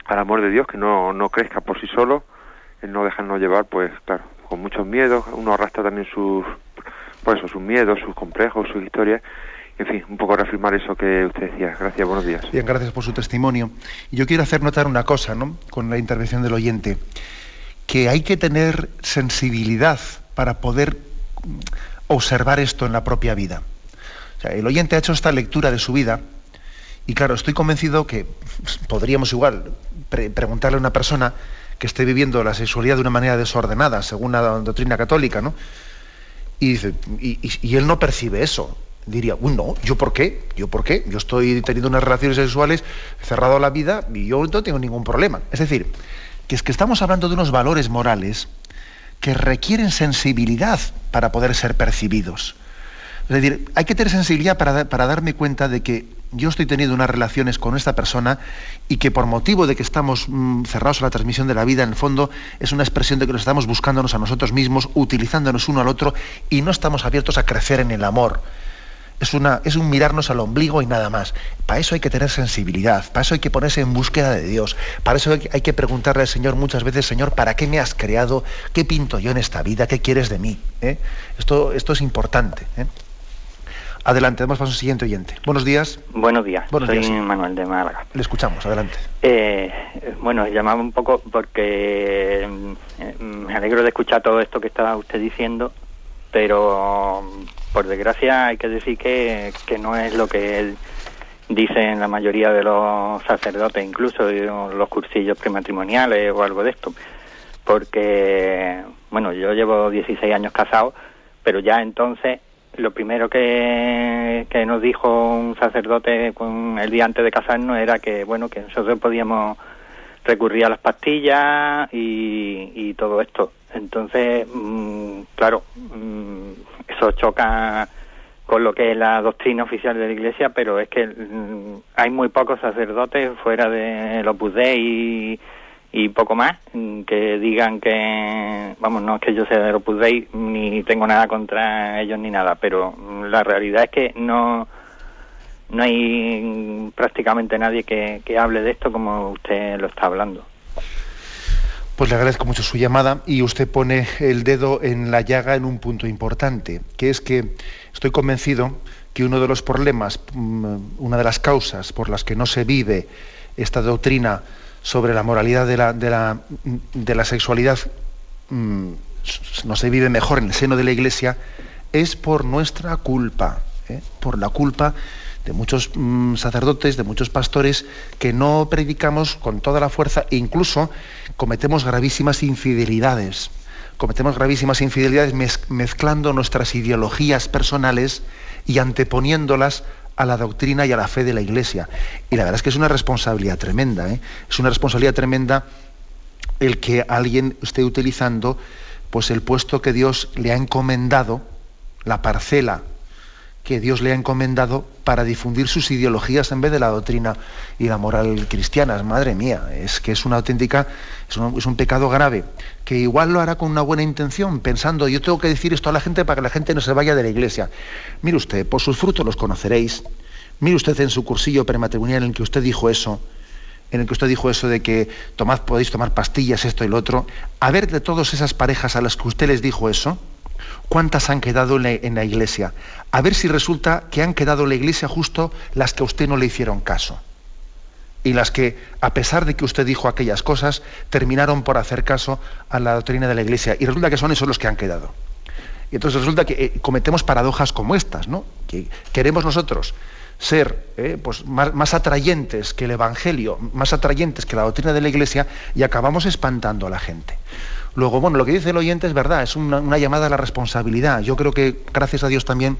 C: al amor de Dios que no, no crezca por sí solo, el no dejarnos llevar, pues claro, con muchos miedos, uno arrastra también sus pues eso, sus miedos, sus complejos, sus historias. En fin, un poco reafirmar eso que usted decía. Gracias, buenos días.
A: Bien, gracias por su testimonio. Yo quiero hacer notar una cosa, ¿no? Con la intervención del oyente, que hay que tener sensibilidad para poder observar esto en la propia vida. O sea, el oyente ha hecho esta lectura de su vida y claro, estoy convencido que podríamos igual preguntarle a una persona que esté viviendo la sexualidad de una manera desordenada, según la doctrina católica, ¿no? Y, dice, y, él no percibe eso. Diría, uy, no, ¿yo por qué? ¿Yo por qué? Yo estoy teniendo unas relaciones sexuales, cerrado la vida y yo no tengo ningún problema. Es decir, que es que estamos hablando de unos valores morales que requieren sensibilidad para poder ser percibidos. Es decir, hay que tener sensibilidad para, para darme cuenta de que yo estoy teniendo unas relaciones con esta persona y que por motivo de que estamos mm, cerrados a la transmisión de la vida, en el fondo es una expresión de que nos estamos buscándonos a nosotros mismos, utilizándonos uno al otro y no estamos abiertos a crecer en el amor. Es, una, es un mirarnos al ombligo y nada más. Para eso hay que tener sensibilidad, para eso hay que ponerse en búsqueda de Dios, para eso hay que, preguntarle al Señor muchas veces, Señor, ¿para qué me has creado? ¿Qué pinto yo en esta vida? ¿Qué quieres de mí? ¿Eh? Esto, esto es importante. ¿eh? Adelante, damos paso al siguiente oyente. Buenos días.
D: Buenos días, soy Manuel de Málaga.
A: Le escuchamos, adelante.
D: Eh, bueno, llamaba un poco porque eh, me alegro de escuchar todo esto que estaba usted diciendo, pero por desgracia hay que decir que, que no es lo que él dice la mayoría de los sacerdotes, incluso los cursillos prematrimoniales o algo de esto. Porque, bueno, yo llevo 16 años casado, pero ya entonces lo primero que, que, nos dijo un sacerdote con el día antes de casarnos era que bueno que nosotros podíamos recurrir a las pastillas y, y todo esto entonces mm, claro mm, eso choca con lo que es la doctrina oficial de la Iglesia pero es que mm, hay muy pocos sacerdotes fuera de los Dei y poco más mm, que digan que vamos no es que yo sea de Opus Dei ni tengo nada contra ellos ni nada pero la realidad es que no no hay prácticamente nadie que hable de esto como usted lo está hablando
A: pues le agradezco mucho su llamada y usted pone el dedo en la llaga en un punto importante, que es que estoy convencido que uno de los problemas, mm, una de las causas por las que no se vive esta doctrina sobre la moralidad de la, de la, sexualidad mm, no se vive mejor en el seno de la Iglesia es por nuestra culpa, ¿eh? por la culpa de muchos mm, sacerdotes, de muchos pastores, que no predicamos con toda la fuerza e incluso cometemos gravísimas infidelidades. Cometemos gravísimas infidelidades mezclando nuestras ideologías personales y anteponiéndolas a la doctrina y a la fe de la Iglesia. Y la verdad es que es una responsabilidad tremenda, ¿eh? es una responsabilidad tremenda el que alguien esté utilizando pues el puesto que Dios le ha encomendado, la parcela que Dios le ha encomendado para difundir sus ideologías en vez de la doctrina y la moral cristiana. Madre mía, es que es una auténtica, es un, es un, pecado grave, que igual lo hará con una buena intención, pensando, yo tengo que decir esto a la gente para que la gente no se vaya de la iglesia. Mire usted, por sus frutos los conoceréis. Mire usted en su cursillo prematrimonial en el que usted dijo eso, en el que usted dijo eso de que tomad, podéis tomar pastillas, esto y lo otro. A ver de todas esas parejas a las que usted les dijo eso, ¿Cuántas han quedado en la, iglesia? A ver si resulta que han quedado en la iglesia justo las que a usted no le hicieron caso. Y las que, a pesar de que usted dijo aquellas cosas, terminaron por hacer caso a la doctrina de la iglesia. Y resulta que son esos los que han quedado. Y entonces resulta que eh, cometemos paradojas como estas, ¿no? Que queremos nosotros ser eh, pues, más, más, atrayentes que el Evangelio, más atrayentes que la doctrina de la Iglesia, y acabamos espantando a la gente. Luego, bueno, lo que dice el oyente es verdad, es una, llamada a la responsabilidad. Yo creo que, gracias a Dios también,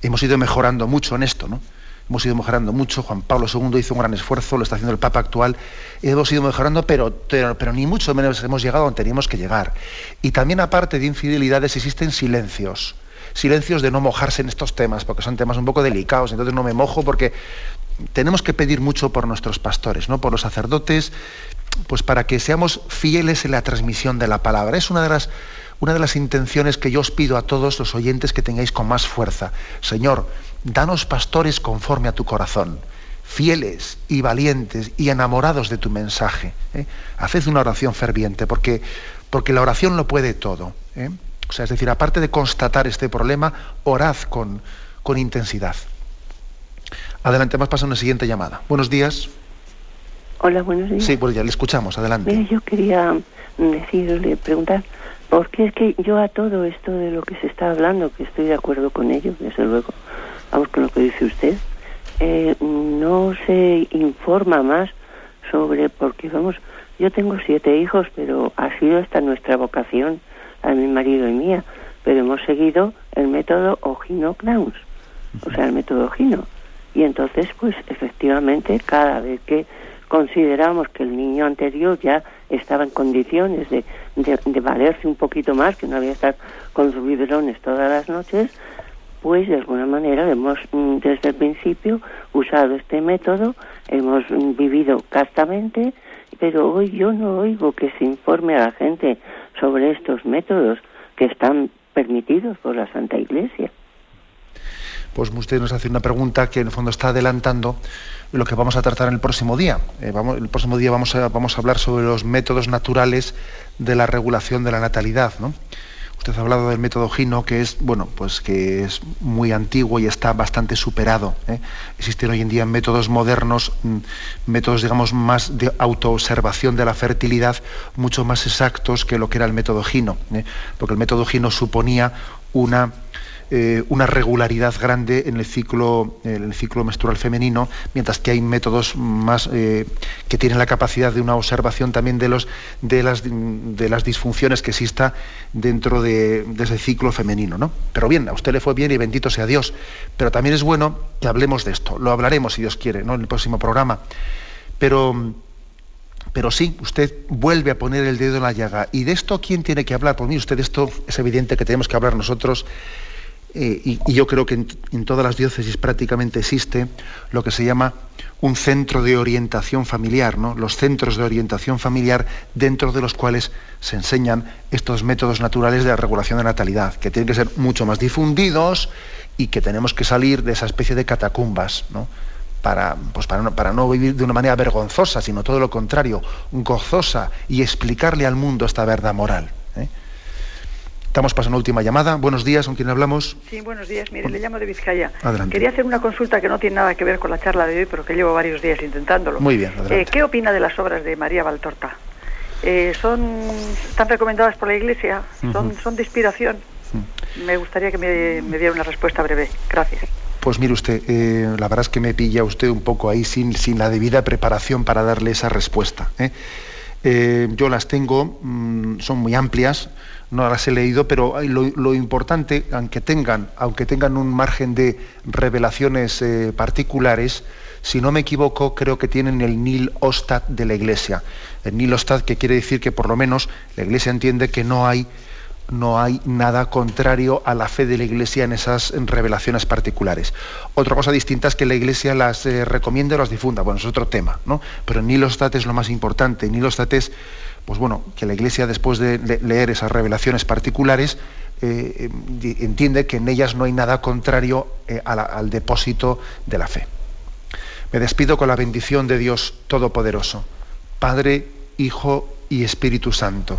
A: hemos ido mejorando mucho en esto, ¿no? Hemos ido mejorando mucho, Juan Pablo II hizo un gran esfuerzo, lo está haciendo el Papa actual, hemos ido mejorando, pero, pero, ni mucho menos hemos llegado donde teníamos que llegar. Y también aparte de infidelidades existen silencios, silencios de no mojarse en estos temas, porque son temas un poco delicados, entonces no me mojo porque tenemos que pedir mucho por nuestros pastores, ¿no? por los sacerdotes, pues para que seamos fieles en la transmisión de la palabra. Es una de las, una de las intenciones que yo os pido a todos los oyentes que tengáis con más fuerza. Señor, danos pastores conforme a tu corazón, fieles y valientes y enamorados de tu mensaje. ¿eh? Haced una oración ferviente, porque, porque la oración lo puede todo. ¿eh? O sea, es decir, aparte de constatar este problema, orad con, con intensidad. Adelante, más pasa una siguiente llamada. Buenos días.
E: Hola, buenos días.
A: Sí, pues ya le escuchamos, adelante.
E: yo quería decirle, preguntar, porque es que yo a todo esto de lo que se está hablando, que estoy de acuerdo con ello, desde luego, vamos con lo que dice usted, eh, no se informa más sobre, porque vamos, Yo tengo siete hijos, pero ha sido esta nuestra vocación, a mi marido y mía. Pero hemos seguido el método Ogino-Knauss, o sea, el método Ogino. Y entonces, pues efectivamente, cada vez que consideramos que el niño anterior ya estaba en condiciones de, de, valerse un poquito más, que no había estar con sus biberones todas las noches, pues de alguna manera hemos mm, desde el principio usado este método, hemos mm, vivido castamente, pero hoy yo no oigo que se informe a la gente sobre estos métodos que están permitidos por la Santa Iglesia.
A: Pues usted nos hace una pregunta que en el fondo está adelantando lo que vamos a tratar en el próximo día. Eh, el próximo día vamos a, vamos a hablar sobre los métodos naturales de la regulación de la natalidad. ¿no? Usted ha hablado del método Gino, que es, bueno, pues que es muy antiguo y está bastante superado. ¿eh? Existen hoy en día métodos modernos, mm, métodos, digamos, más de autoobservación de la fertilidad, mucho más exactos que lo que era el método Gino, ¿eh? porque el método Gino suponía una eh, una regularidad grande en el ciclo, el ciclo menstrual femenino, mientras que hay métodos más eh, que tienen la capacidad de una observación también de los de las de las disfunciones que exista dentro de, ese ciclo femenino, ¿no? Pero bien, a usted le fue bien y bendito sea Dios. Pero también es bueno que hablemos de esto. Lo hablaremos si Dios quiere, ¿no? En el próximo programa. Pero pero sí, usted vuelve a poner el dedo en la llaga. ¿Y de esto quién tiene que hablar? Pues mí usted, esto es evidente que tenemos que hablar nosotros eh, y, yo creo que en, todas las diócesis prácticamente existe lo que se llama un centro de orientación familiar, ¿no? los centros de orientación familiar dentro de los cuales se enseñan estos métodos naturales de la regulación de natalidad, que tienen que ser mucho más difundidos y que tenemos que salir de esa especie de catacumbas, pues para no vivir de una manera vergonzosa, sino todo lo contrario, gozosa y explicarle al mundo esta verdad moral. ¿Eh? Estamos pasando última llamada. Buenos días, ¿con quién hablamos?
F: Sí, buenos días. Mire, le llamo de Vizcaya. Adelante. Quería hacer una consulta que no tiene nada que ver con la charla de hoy, pero que llevo varios días intentándolo.
A: Muy bien,
F: adelante. Eh, ¿Qué opina de las obras de María Valtorta? Eh, son, ¿Están recomendadas por la Iglesia? ¿Son, son de inspiración? Me gustaría que me, diera una respuesta breve. Gracias.
A: Pues mire usted, eh, la verdad es que me pilla usted un poco ahí sin, sin la debida preparación para darle esa respuesta. Yo las tengo, mm, son muy amplias, no las he leído, pero lo, importante, aunque tengan, aunque tengan un margen de revelaciones eh, particulares, si no me equivoco, creo que tienen el nil ostat de la Iglesia. El nil ostat que quiere decir que por lo menos la Iglesia entiende que no hay, no hay nada contrario a la fe de la Iglesia en esas revelaciones particulares. Otra cosa distinta es que la Iglesia las eh, recomiende o las difunda. Bueno, es otro tema, ¿no? Pero el nil ostat es lo más importante. El nil ostat es pues bueno, que la Iglesia después de leer esas revelaciones particulares eh, entiende que en ellas no hay nada contrario eh, al depósito de la fe. Me despido con la bendición de Dios Todopoderoso, Padre, Hijo y Espíritu Santo.